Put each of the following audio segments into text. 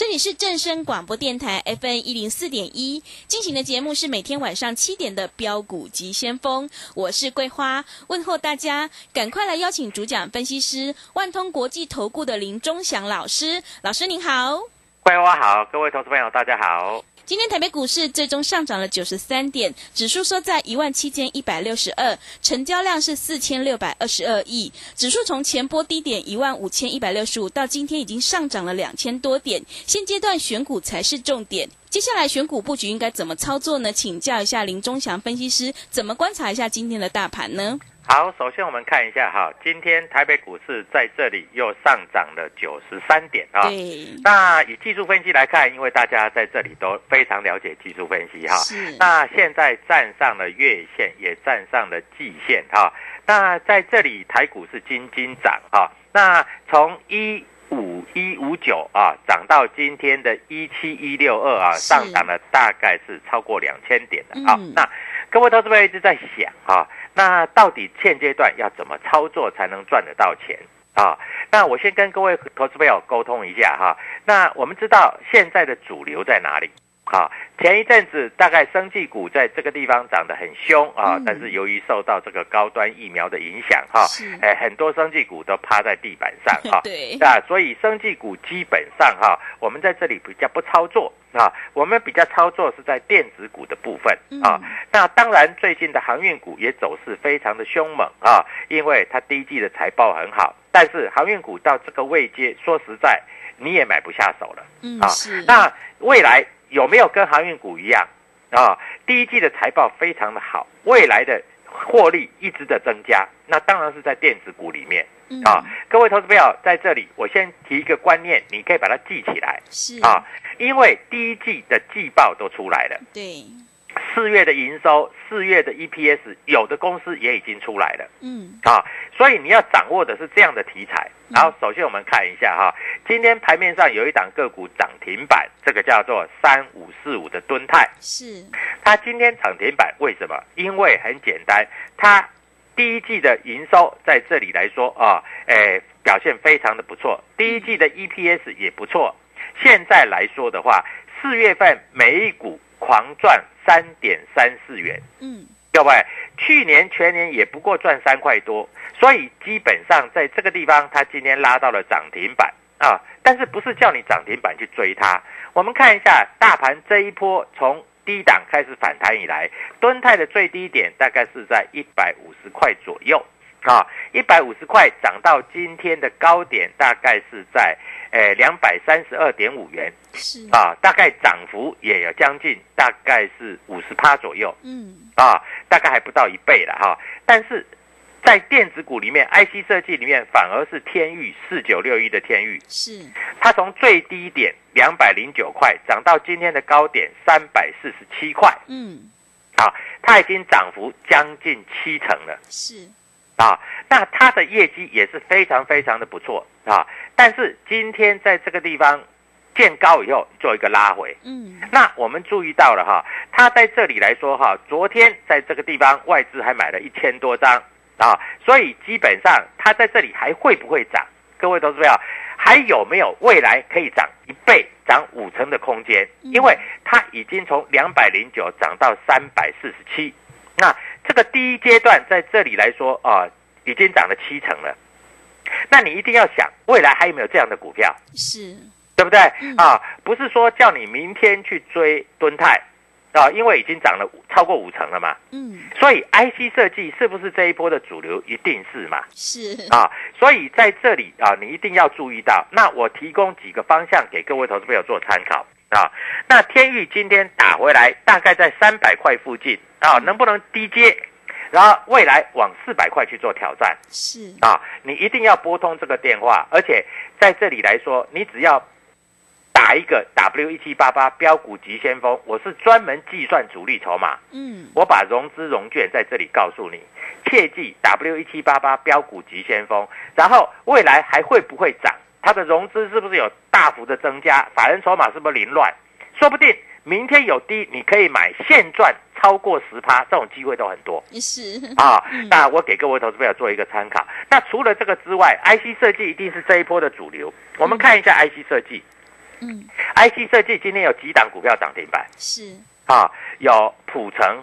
这里是正声广播电台 FN 一零四点一进行的节目是每天晚上七点的标股及先锋，我是桂花，问候大家，赶快来邀请主讲分析师万通国际投顾的林忠祥老师，老师您好，桂花好，各位投资朋友大家好。今天台北股市最终上涨了九十三点，指数收在一万七千一百六十二，成交量是四千六百二十二亿。指数从前波低点一万五千一百六十五到今天已经上涨了两千多点。现阶段选股才是重点，接下来选股布局应该怎么操作呢？请教一下林忠祥分析师，怎么观察一下今天的大盘呢？好，首先我们看一下哈，今天台北股市在这里又上涨了九十三点啊。对，那以技术分析来看，因为大家在这里都非常了解技术分析哈。是那现在站上了月线，也站上了季线哈。那在这里台股是金金涨哈。那从一五一五九啊涨到今天的一七一六二啊，上涨了大概是超过两千点的啊。嗯那各位投资朋友一直在想啊，那到底现阶段要怎么操作才能赚得到钱啊？那我先跟各位投资朋友沟通一下哈。那我们知道现在的主流在哪里？啊，前一阵子大概生技股在这个地方涨得很凶啊，嗯但是由于受到这个高端疫苗的影响哈是，哎，很多生技股都趴在地板上哈。对啊，所以生技股基本上哈，我们在这里比较不操作啊，我们比较操作是在电子股的部分啊。嗯那当然，最近的航运股也走势非常的凶猛啊，因为它第一季的财报很好，但是航运股到这个位阶，说实在你也买不下手了。啊嗯是，那未来有没有跟航运股一样啊？第一季的财报非常的好，未来的获利一直的增加，那当然是在电子股里面嗯啊。各位投资朋友，在这里我先提一个观念，你可以把它记起来是啊，因为第一季的季报都出来了。对，四月的营收、四月的 EPS，有的公司也已经出来了嗯啊，所以你要掌握的是这样的题材。然后，首先我们看一下哈，今天盘面上有一档个股涨停板，这个叫做三五四五的敦泰，是它今天涨停板为什么？因为很简单，它第一季的营收在这里来说啊，诶，表现非常的不错，第一季的 EPS 也不错。现在来说的话，四月份每一股狂赚三点三四元，嗯各位，去年全年也不过赚三块多，所以基本上在这个地方，它今天拉到了涨停板啊。但是不是叫你涨停板去追它？我们看一下大盘这一波从低档开始反弹以来，敦泰的最低点大概是在一百五十块左右啊，一百五十块涨到今天的高点大概是在呃两百三十二点五元是啊，大概涨幅也有将近大概是五十趴左右。嗯啊，大概还不到一倍了哈。但是在电子股里面，IC 设计里面反而是天域四九六一的天域，是它从最低点两百零九块涨到今天的高点三百四十七块嗯啊，它已经涨幅将近七成了是啊，那它的业绩也是非常非常的不错啊。但是今天在这个地方见高以后做一个拉回，嗯，那我们注意到了哈，它在这里来说哈，昨天在这个地方外资还买了一千多张啊，所以基本上它在这里还会不会涨？各位投资友，还有没有未来可以涨一倍、涨五成的空间？因为它已经从两百零九涨到三百四十七，那这个第一阶段在这里来说啊，已经涨了七成了。那你一定要想，未来还有没有这样的股票？是，对不对？嗯啊，不是说叫你明天去追敦泰啊，因为已经涨了超过五成了嘛。嗯，所以 IC 设计是不是这一波的主流？一定是嘛。是，啊，所以在这里啊，你一定要注意到。那我提供几个方向给各位投资朋友做参考啊。那天域今天打回来，大概在三百块附近啊，能不能低接？然后未来往四百块去做挑战是，啊！你一定要拨通这个电话，而且在这里来说，你只要打一个 W 一七八八标股急先锋，我是专门计算主力筹码。嗯，我把融资融券在这里告诉你，切记 W 一七八八标股急先锋，然后未来还会不会涨？它的融资是不是有大幅的增加？法人筹码是不是凌乱？说不定明天有低，你可以买现赚超过十趴，这种机会都很多是，啊嗯。那我给各位投资朋友做一个参考。那除了这个之外，IC 设计一定是这一波的主流。我们看一下 IC 设计嗯，，IC 设计今天有几档股票涨停板？是，啊，有普成、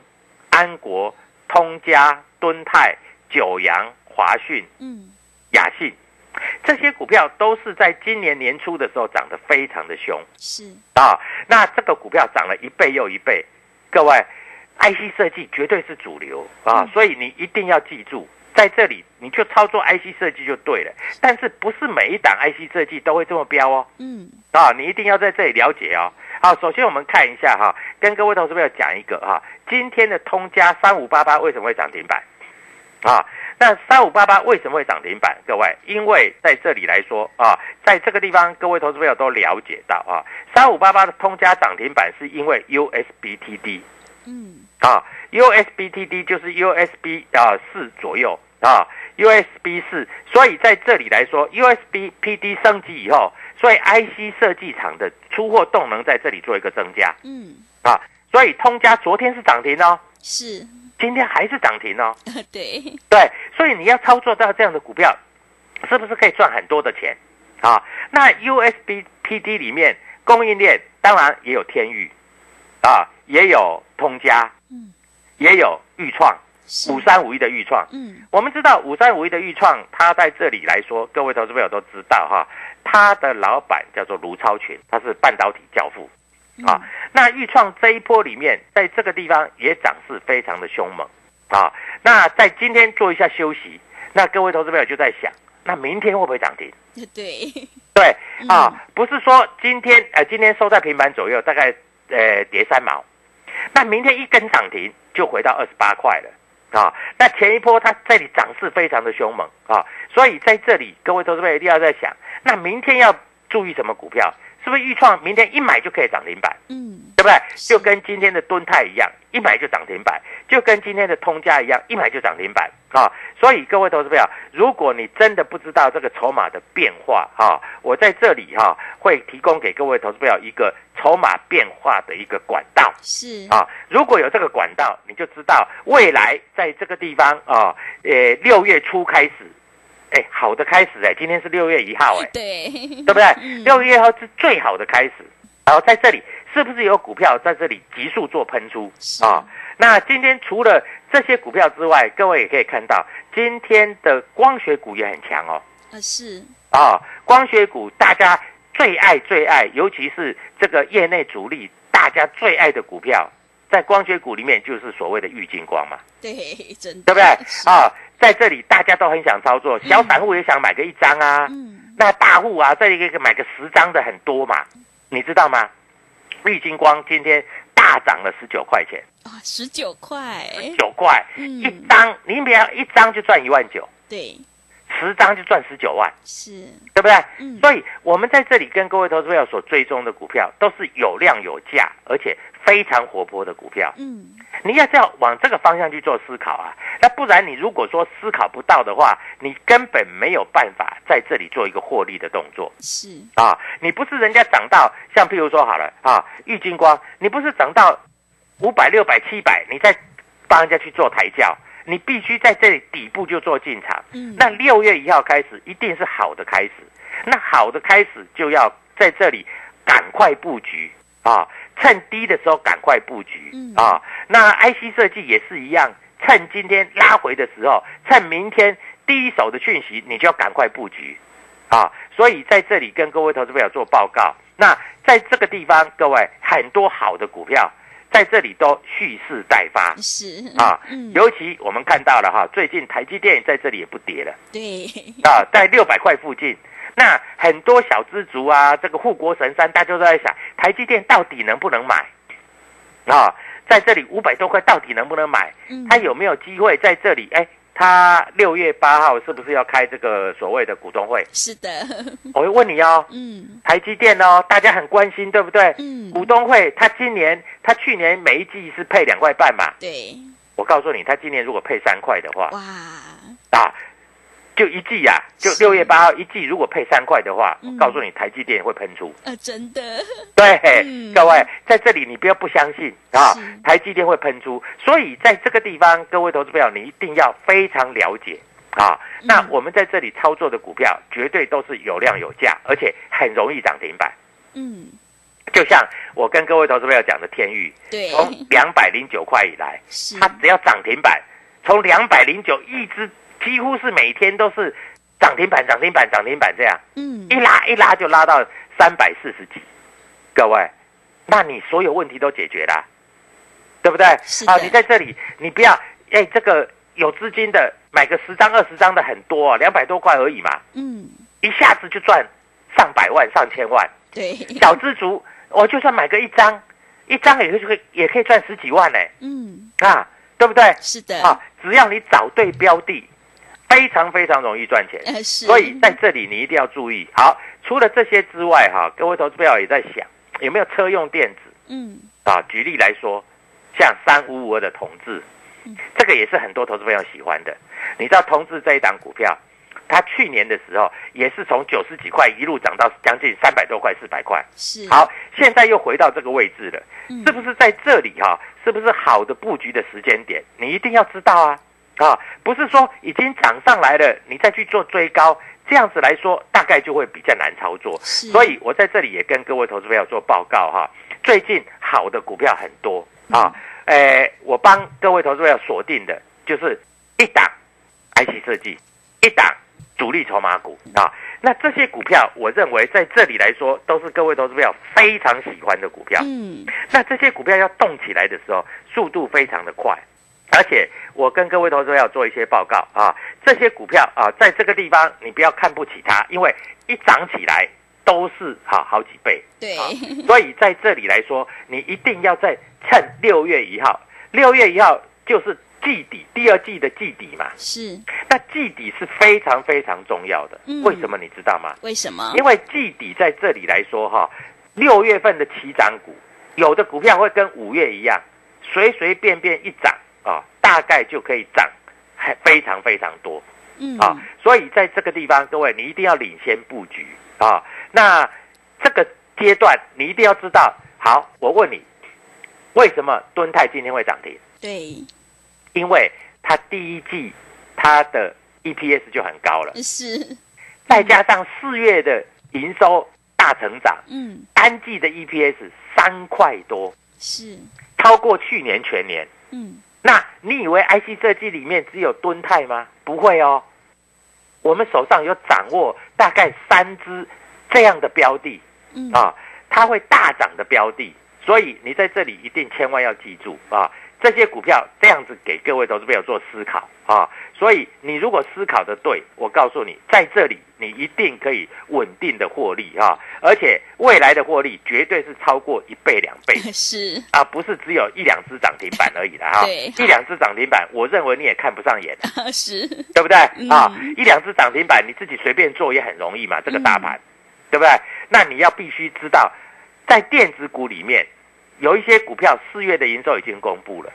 安国、通家、敦泰、九阳、华讯、嗯，雅信，这些股票都是在今年年初的时候涨得非常的凶是，啊。那这个股票涨了一倍又一倍，各位，IC 设计绝对是主流啊，嗯所以你一定要记住。在这里，你就操作 IC 设计就对了，但是不是每一档 IC 设计都会这么标哦。嗯，啊，你一定要在这里了解哦。好，首先我们看一下哈，跟各位投资朋友讲一个哈，今天的通家三五八八为什么会涨停板？啊，那三五八八为什么会涨停板？各位，因为在这里来说啊，在这个地方，各位投资朋友都了解到啊，三五八八的通家涨停板是因为 USBTD 嗯，啊，USBTD 就是 USB 啊四左右啊，USB 四，所以在这里来说，USB-PD 升级以后，所以 IC 设计厂的出货动能在这里做一个增加嗯，啊，所以通家昨天是涨停哦，是，今天还是涨停哦，对，对，所以你要操作到这样的股票，是不是可以赚很多的钱？啊？那 USB-PD 里面供应链当然也有天域啊，也有通家，嗯，也有豫创，五三五一的豫创。嗯，我们知道五三五一的豫创，它在这里来说，各位投资朋友都知道哈，它的老板叫做卢超群，他是半导体教父啊。那豫创这一波里面，在这个地方也涨势非常的凶猛啊。那在今天做一下休息，那各位投资朋友就在想，那明天会不会涨停？嗯，对，对嗯啊，不是说今天呃今天收在平盘左右，大概呃跌三毛，那明天一根涨停就回到二十八块了啊。那前一波它这里涨势非常的凶猛啊，所以在这里各位投资者一定要在想，那明天要注意什么股票？是不是预创明天一买就可以涨零板？嗯，对不对？就跟今天的敦泰一样，一买就涨停板；就跟今天的通家一样，一买就涨停板啊！所以各位投资朋友，如果你真的不知道这个筹码的变化啊，我在这里哈、会提供给各位投资朋友一个筹码变化的一个管道是，啊。如果有这个管道，你就知道未来在这个地方啊，呃，六月初开始，哎，好的开始哎，今天是六月一号哎，对，对不对 嗯？六月号是最好的开始，然后在这里是不是有股票在这里急速做喷出啊？那今天除了这些股票之外，各位也可以看到，今天的光学股也很强哦啊是，啊！光学股大家最爱最爱，尤其是这个业内主力大家最爱的股票，在光学股里面就是所谓的玉金光嘛。对，真的，对不对？啊，在这里大家都很想操作，小散户也想买个一张啊，嗯，那大户啊，这里个买个十张的很多嘛，你知道吗？玉金光今天大涨了十九块钱，啊，十九块，九块、嗯。一张，你比方一张就赚一万九，对，十张就赚十九万，是，对不对？嗯所以我们在这里跟各位投资朋友所追踪的股票，都是有量有价，而且非常活泼的股票。嗯，你要是要往这个方向去做思考啊，那不然你如果说思考不到的话，你根本没有办法在这里做一个获利的动作是，啊！你不是人家涨到像譬如说好了啊，玉金光，你不是涨到五百、六百、七百，你再帮人家去做抬轿，你必须在这里底部就做进场。嗯，那六月一号开始一定是好的开始，那好的开始就要在这里赶快布局啊，趁低的时候赶快布局嗯啊。那 IC 设计也是一样，趁今天拉回的时候，趁明天第一手的讯息，你就要赶快布局啊。所以在这里跟各位投资朋友做报告，那在这个地方，各位很多好的股票在这里都蓄势待发。是啊嗯，，尤其我们看到了哈，最近台积电在这里也不跌了对，啊，在六百块附近。那很多小资族啊，这个护国神山，大家都在想台积电到底能不能买啊？在这里五百多块到底能不能买？嗯，它有没有机会在这里？哎，它六月八号是不是要开这个所谓的股东会？是的，我会问你哦，嗯台积电哦，大家很关心，对不对？嗯，股东会，他今年，他去年每一季是配两块半嘛？对，我告诉你，他今年如果配三块的话，哇，啊，就一季呀、就六月八号一季，如果配三块的话，嗯我告诉你，台积电会喷出。呃，真的，对，嗯各位在这里你不要不相信啊，台积电会喷出。所以在这个地方，各位投资朋友，你一定要非常了解啊。那嗯我们在这里操作的股票，绝对都是有量有价，而且很容易涨停板。嗯，就像我跟各位投资朋友讲的天域，对，从两百零九块以来，它只要涨停板，从两百零九一直几乎是每天都是涨停板、涨停板、涨停板这样，嗯。一，拉一拉就拉到三百四十几。各位，那你所有问题都解决了，对不对？是的。啊，你在这里，你不要哎，这个有资金的买个十张、二十张的很多、哦，两百多块而已嘛，嗯，一下子就赚上百万、上千万。对，小资族，我就算买个一张，一张也可以也可以赚十几万呢，嗯，啊，对不对？是的，啊，只要你找对标的，非常非常容易赚钱。呃，所以在这里你一定要注意。好，除了这些之外，哈，各位投资朋友也在想有没有车用电子嗯，啊？举例来说，像三五五二的同志嗯，这个也是很多投资朋友喜欢的。你知道同志这一档股票，它去年的时候也是从九十几块一路涨到将近三百多块、四百块。是，好，现在又回到这个位置了，嗯，是不是在这里哈、是不是好的布局的时间点？你一定要知道啊啊！不是说已经涨上来了，你再去做追高，这样子来说大概就会比较难操作。所以我在这里也跟各位投资朋友做报告哈，最近好的股票很多啊，呃，我帮各位投资朋友锁定的就是一档 IC 设计，一档主力筹码股啊。那这些股票，我认为在这里来说，都是各位投资朋友非常喜欢的股票。嗯，那这些股票要动起来的时候，速度非常的快，而且我跟各位投资者要做一些报告啊，这些股票啊，在这个地方你不要看不起它，因为一涨起来都是好好几倍，对，啊。所以在这里来说，你一定要在趁六月一号，六月一号就是季底，第二季的季底嘛，是，那季底是非常非常重要的嗯，为什么你知道吗？为什么？因为季底在这里来说哈，六月份的起涨股，有的股票会跟五月一样，随随便便一涨啊，大概就可以涨，还非常非常多嗯，啊。所以在这个地方，各位你一定要领先布局啊。那这个阶段你一定要知道。好，我问你，为什么敦泰今天会涨停？对，因为它第一季它的 EPS 就很高了，是，再加上四月的营收大成长。嗯，单季的 EPS 三块多，是，超过去年全年。嗯，那你以为 IC 设计里面只有敦泰吗？不会哦，我们手上有掌握大概三只这样的标的嗯，啊，它会大涨的标的。所以你在这里一定千万要记住啊，这些股票这样子给各位投资朋友做思考啊。所以你如果思考的对，我告诉你，在这里你一定可以稳定的获利啊，而且未来的获利绝对是超过一倍两倍 是啊，不是只有一两只涨停板而已的哈。对一两只涨停板，我认为你也看不上眼。是，对不对嗯啊？一两只涨停板，你自己随便做也很容易嘛，这个大盘，对不对？那你要必须知道，在电子股里面，有一些股票四月的营收已经公布了，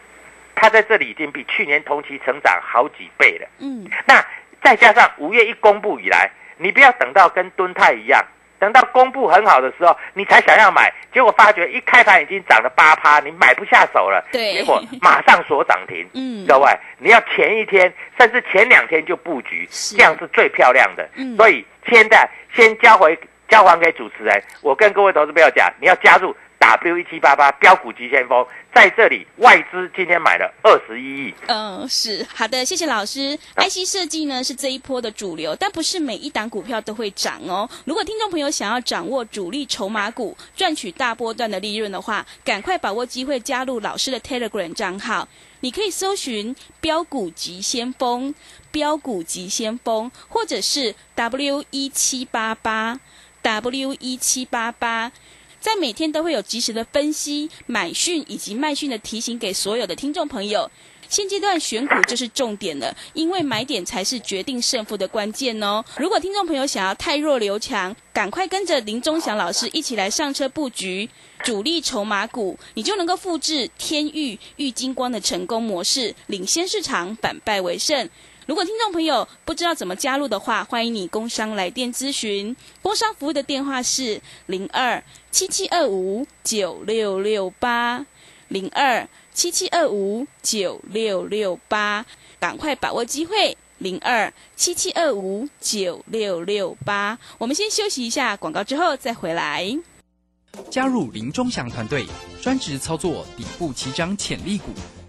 它在这里已经比去年同期成长好几倍了。嗯，那再加上五月一公布以来，你不要等到跟敦泰一样，等到公布很好的时候，你才想要买，结果发觉一开盘已经涨了八趴，你买不下手了，对结果马上锁涨停。嗯各位，你要前一天甚至前两天就布局，是这样是最漂亮的。嗯所以现在先交回交还给主持人，我跟各位投资朋友讲，你要加入 W 一七八八标股急先锋，在这里外资今天买了二十一亿。嗯，是好的，谢谢老师。IC 设计呢是这一波的主流，但不是每一档股票都会涨哦。如果听众朋友想要掌握主力筹码股，赚取大波段的利润的话，赶快把握机会加入老师的 Telegram 账号。你可以搜寻“标股急先锋”、“标股急先锋”，或者是 W 一七八八 W 一七八八。在每天都会有及时的分析、买讯以及卖讯的提醒给所有的听众朋友。现阶段选股就是重点了，因为买点才是决定胜负的关键哦。如果听众朋友想要太弱留强，赶快跟着林忠祥老师一起来上车布局主力筹码股，你就能够复制天域、玉金光的成功模式，领先市场，反败为胜。如果听众朋友不知道怎么加入的话，欢迎你工商来电咨询。工商服务的电话是零二七七二五九六六八零二七七二五九六六八，赶快把握机会。零二七七二五九六六八，我们先休息一下广告，之后再回来。加入林忠祥团队，专职操作底部起涨潜力股，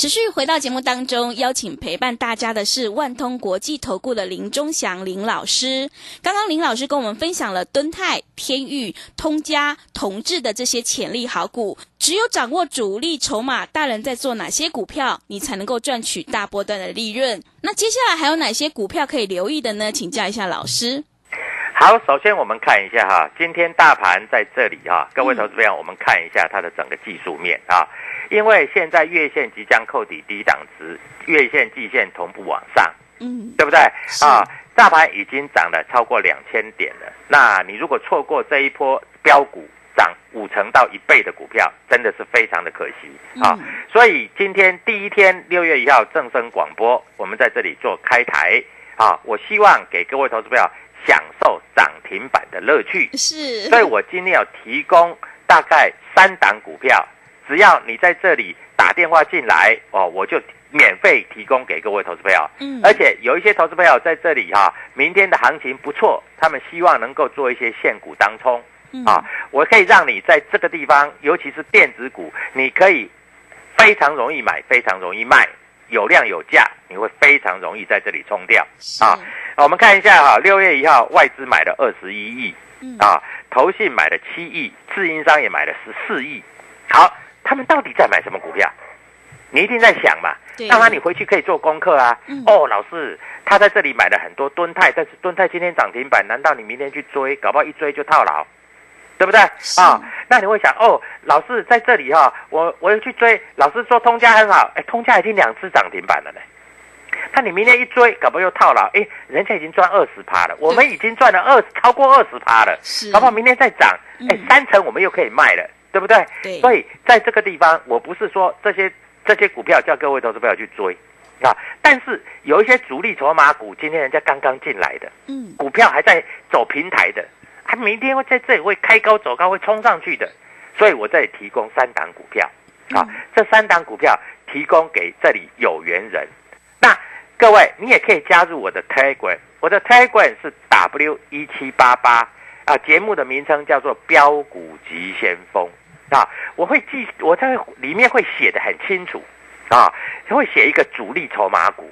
持续回到节目当中，邀请陪伴大家的是万通国际投顾的林忠祥林老师。刚刚林老师跟我们分享了敦泰、天域、通家、同志的这些潜力好股。只有掌握主力筹码，大人在做哪些股票，你才能够赚取大波段的利润。那接下来还有哪些股票可以留意的呢？请教一下老师。好，首先我们看一下哈，今天大盘在这里哈，各位投资朋友，我们看一下它的整个技术面啊，因为现在月线即将扣底低档值，月线、季线同步往上，嗯，对不对？啊？大盘已经涨了超过两千点了，那你如果错过这一波标股涨五成到一倍的股票，真的是非常的可惜啊。嗯。所以今天第一天六月一号正声广播，我们在这里做开台啊，我希望给各位投资朋友享受涨停板的乐趣。是，所以我今天有提供大概三档股票，只要你在这里打电话进来哦，我就免费提供给各位投资朋友。嗯。而且有一些投资朋友在这里哈、明天的行情不错，他们希望能够做一些现股当冲。嗯。啊，我可以让你在这个地方，尤其是电子股，你可以非常容易买，非常容易卖，有量有价，你会非常容易在这里冲掉啊。我们看一下哈，六月一号外资买了二十一亿，嗯啊，投信买了七亿，自营商也买了十四亿。好，他们到底在买什么股票？你一定在想嘛对？当然你回去可以做功课啊。嗯哦，老师，他在这里买了很多敦泰，但是敦泰今天涨停板，难道你明天去追？搞不好一追就套牢，对不对？啊，那你会想，哦，老师在这里哈、我我要去追。老师说通家很好，哎，通家已经两次涨停板了呢。那你明天一追，搞不好又套牢，哎，人家已经赚二十趴了，我们已经赚了二超过二十趴了，是搞不好明天再涨，哎嗯，三成我们又可以卖了，对不对？对所以在这个地方，我不是说这些这些股票叫各位投资朋友去追啊，但是有一些主力筹码股，今天人家刚刚进来的嗯股票还在走平台的，它明天会在这里会开高走高，会冲上去的，所以我这里提供三档股票。啊，嗯这三档股票提供给这里有缘人。那各位你也可以加入我的 Telegram，我的 Telegram 是 W 一七八八啊，节目的名称叫做标股急先锋。啊，我会记我在里面会写的很清楚。啊，会写一个主力筹码股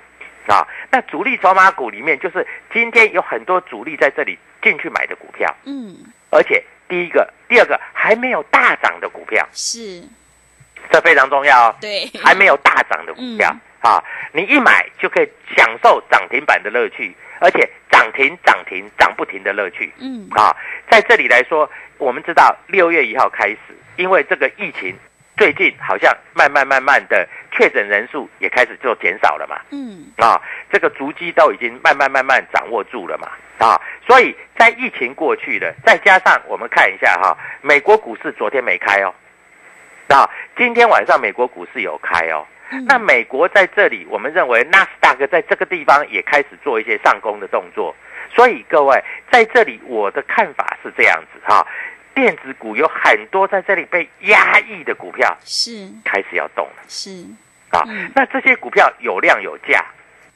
啊，那主力筹码股里面就是今天有很多主力在这里进去买的股票，嗯，而且第一个、第二个还没有大涨的股票，是，这非常重要哦。对，还没有大涨的股票、嗯啊，你一买就可以享受涨停板的乐趣，而且涨停涨停涨不停的乐趣嗯，啊。在这里来说，我们知道六月一号开始，因为这个疫情最近好像慢慢慢慢的确诊人数也开始就减少了嘛，嗯，啊，这个足迹都已经慢慢慢慢掌握住了嘛，啊，所以在疫情过去了，再加上我们看一下哈，美国股市昨天没开哦，啊，今天晚上美国股市有开哦，嗯。那美国在这里，我们认为纳斯达克在这个地方也开始做一些上攻的动作，所以各位在这里我的看法是这样子哈，电子股有很多在这里被压抑的股票是。开始要动了。是，啊，嗯。那这些股票有量有价，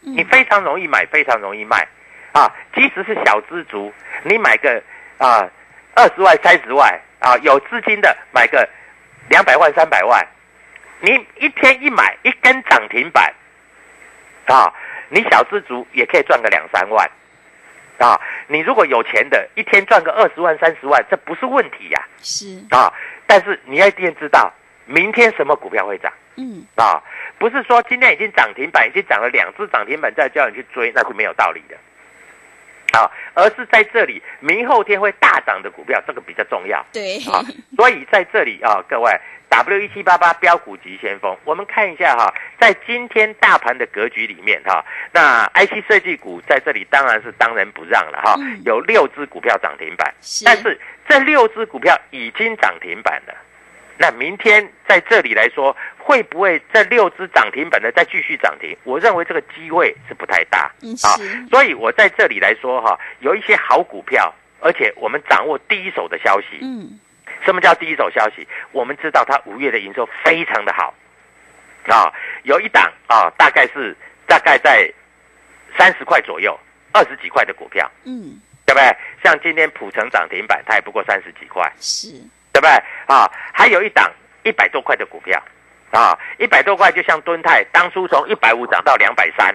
嗯。你非常容易买，非常容易卖。啊，即使是小资族，你买个啊二十万、三十万啊，有资金的买个两百万、三百万，你一天一买一根涨停板啊，你小资族也可以赚个两三万啊。你如果有钱的，一天赚个二十万、三十万，这不是问题呀是，啊但是你要一定知道，明天什么股票会涨。嗯，啊，不是说今天已经涨停板，已经涨了两只涨停板，再叫你去追，那是没有道理的。啊，而是在这里明后天会大涨的股票，这个比较重要对，啊。所以在这里啊，各位 W 一七八八标股急先锋，我们看一下哈、在今天大盘的格局里面哈、那 IC 设计股在这里当然是当仁不让了哈、嗯有六只股票涨停板，是但是这六只股票已经涨停板了。那明天在这里来说，会不会这六只涨停板的再继续涨停？我认为这个机会是不太大嗯啊，所以我在这里来说哈，有一些好股票，而且我们掌握第一手的消息。嗯，什么叫第一手消息？我们知道它五月的营收非常的好啊，有一档啊，大概是大概在三十块左右，二十几块的股票，嗯，对不对？像今天普成涨停板，它也不过三十几块。是，对不对啊？还有一档一百多块的股票啊，一百多块就像敦泰当初从一百五涨到两百三，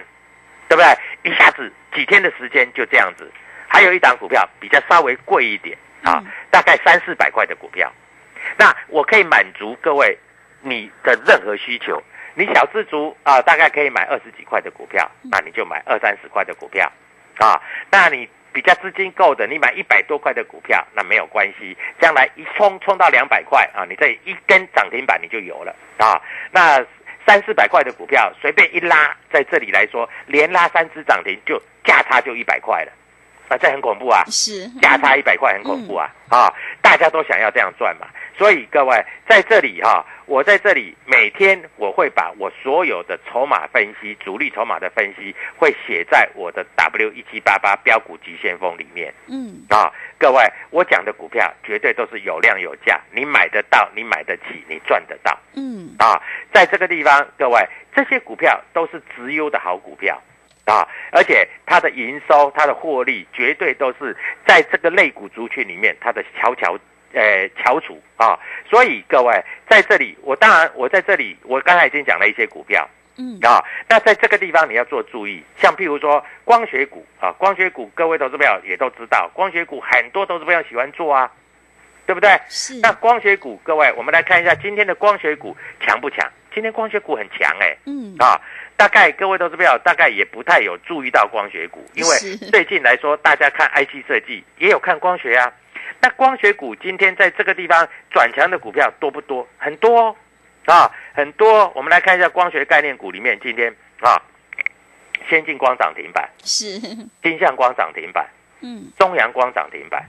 对不对？一下子几天的时间就这样子。还有一档股票比较稍微贵一点啊嗯，大概三四百块的股票，那我可以满足各位你的任何需求。你小资族啊，大概可以买二十几块的股票，那你就买二三十块的股票啊。那你比较资金够的，你买一百多块的股票，那没有关系，将来一冲冲到两百块啊，你这一根涨停板你就有了啊。那三四百块的股票随便一拉，在这里来说，连拉三只涨停就价差就一百块了，啊，这很恐怖啊。是，价差一百块很恐怖啊！啊，大家都想要这样赚嘛，所以各位在这里哈、我在这里每天我会把我所有的筹码分析、主力筹码的分析，会写在我的 W 一七八八标股急先锋里面嗯，啊。各位，我讲的股票绝对都是有量有价，你买得到，你买得起，你赚得到。嗯，啊，在这个地方，各位，这些股票都是直优的好股票啊，而且它的营收、它的获利，绝对都是在这个类股族群里面，它的翘翘呃翘楚啊。所以各位在这里，我当然我在这里，我刚才已经讲了一些股票嗯，啊，那在这个地方你要做注意，像譬如说光学股啊，光学股各位投资朋友也都知道，光学股很多投资朋友喜欢做啊，对不对？是，那光学股，各位，我们来看一下今天的光学股强不强？今天光学股很强哎、嗯，啊，大概各位投资朋友大概也不太有注意到光学股，因为最近来说，大家看 IC 设计也有看光学啊。那光学股今天在这个地方转强的股票多不多？很多哦。啊，很多。我们来看一下光学概念股里面，今天啊，先进光涨停板，是，金相光涨停板，嗯，中阳光涨停板，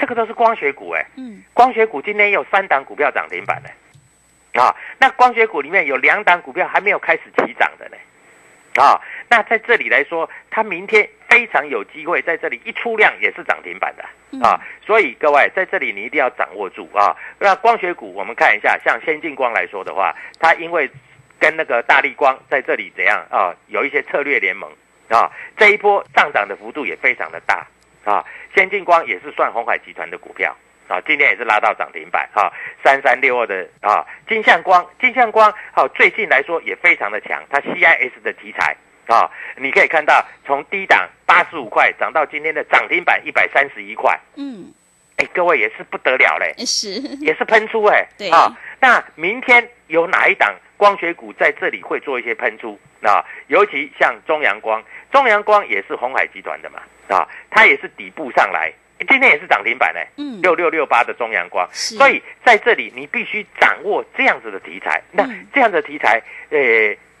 这个都是光学股哎、嗯，光学股今天有三档股票涨停板呢，啊，那光学股里面有两档股票还没有开始起涨的呢，啊，那在这里来说，它明天非常有机会在这里一出量也是涨停板的啊，所以各位在这里你一定要掌握住啊。那光学股我们看一下，像先进光来说的话，它因为跟那个大力光在这里怎样啊？有一些策略联盟啊，这一波上涨的幅度也非常的大啊。先进光也是算红海集团的股票啊，今天也是拉到涨停板哈，三三六二的啊，金相光，金相光好，最近来说也非常的强，它 CIS 的题材啊，你可以看到从低档八十五块涨到今天的涨停板一百三十一块，嗯，哎，各位也是不得了嘞，是，也是喷出哎，对啊，那明天有哪一档光学股在这里会做一些喷出啊？尤其像中阳光，中阳光也是红海集团的嘛，啊，它也是底部上来，今天也是涨停板哎，嗯。六六六八的中阳光，所以在这里你必须掌握这样子的题材，那嗯。这样的题材，呃，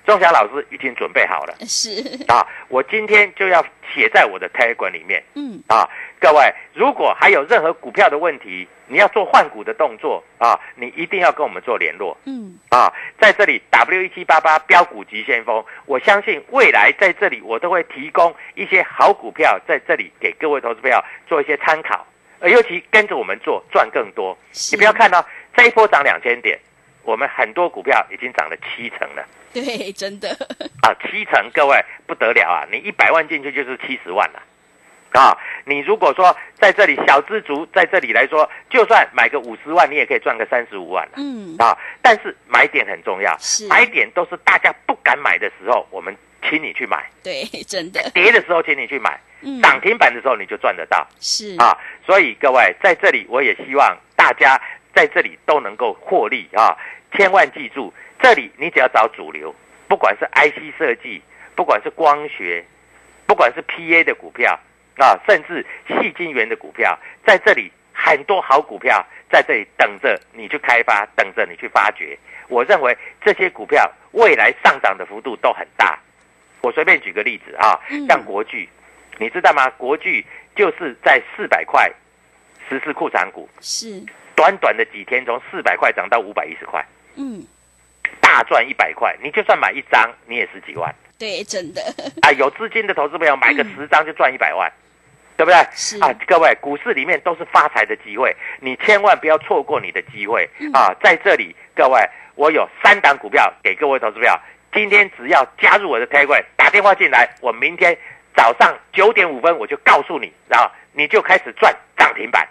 钟霞老师已经准备好了。是，啊，我今天就要写在我的 Telegram 里面。嗯，啊，各位，如果还有任何股票的问题，你要做换股的动作啊，你一定要跟我们做联络嗯，啊。在这里 W 一七八八标股急先锋，我相信未来在这里我都会提供一些好股票在这里给各位投资朋友做一些参考，呃，尤其跟着我们做赚更多。你不要看到、这一波涨两千点，我们很多股票已经涨了七成了。对，真的，啊，七成，各位不得了啊！你一百万进去就是七十万了，啊！你如果说在这里小资族在这里来说，就算买个五十万，你也可以赚个三十五万了，嗯，啊！但是买点很重要是，买点都是大家不敢买的时候，我们请你去买；对，真的，跌的时候，请你去买；嗯，涨停板的时候，你就赚得到。是，啊，所以各位在这里，我也希望大家在这里都能够获利啊！千万记住，这里你只要找主流，不管是 IC 设计，不管是光学，不管是 PA 的股票啊，甚至细金源的股票，在这里很多好股票在这里等着你去开发，等着你去发掘。我认为这些股票未来上涨的幅度都很大。我随便举个例子啊嗯，像国巨，你知道吗？国巨就是在四百块实施库藏股，是，短短的几天从四百块涨到五百一十块，嗯，大赚一百块。你就算买一张，你也十几万对，真的，啊！有资金的投资朋友买个嗯十张就赚一百万，对不对？是啊，各位，股市里面都是发财的机会，你千万不要错过你的机会嗯啊！在这里，各位，我有三档股票给各位投资票，今天只要加入我的 Telegram，打电话进来，我明天早上九点五分我就告诉你，然后你就开始赚涨停板。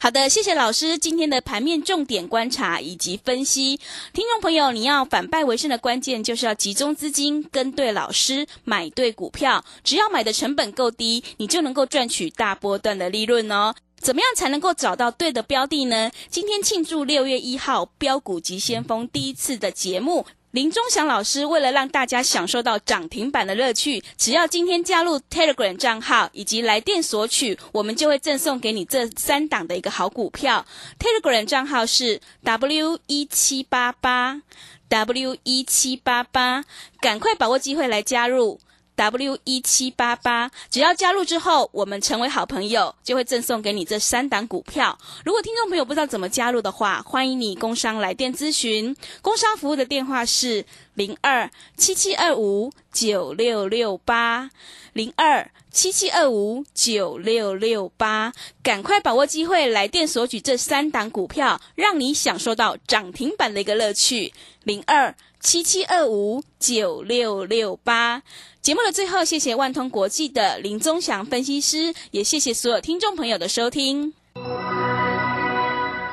好的，谢谢老师今天的盘面重点观察以及分析。听众朋友，你要反败为胜的关键就是要集中资金，跟对老师，买对股票。只要买的成本够低，你就能够赚取大波段的利润哦。怎么样才能够找到对的标的呢？今天庆祝六月一号标股急先锋第一次的节目。林忠祥老师为了让大家享受到涨停板的乐趣，只要今天加入 Telegram 账号以及来电索取，我们就会赠送给你这三档的一个好股票。Telegram 账号是 W 一七八八 W 一七八八，赶快把握机会来加入。W 一七八八，只要加入之后，我们成为好朋友，就会赠送给你这三档股票。如果听众朋友不知道怎么加入的话，欢迎你工商来电咨询。工商服务的电话是零二七七二五九六六八零二七七二五九六六八，赶快把握机会来电索取这三档股票，让你享受到涨停板的一个乐趣。零二七七二五九六六八。节目的最后，谢谢万通国际的林宗祥分析师，也谢谢所有听众朋友的收听。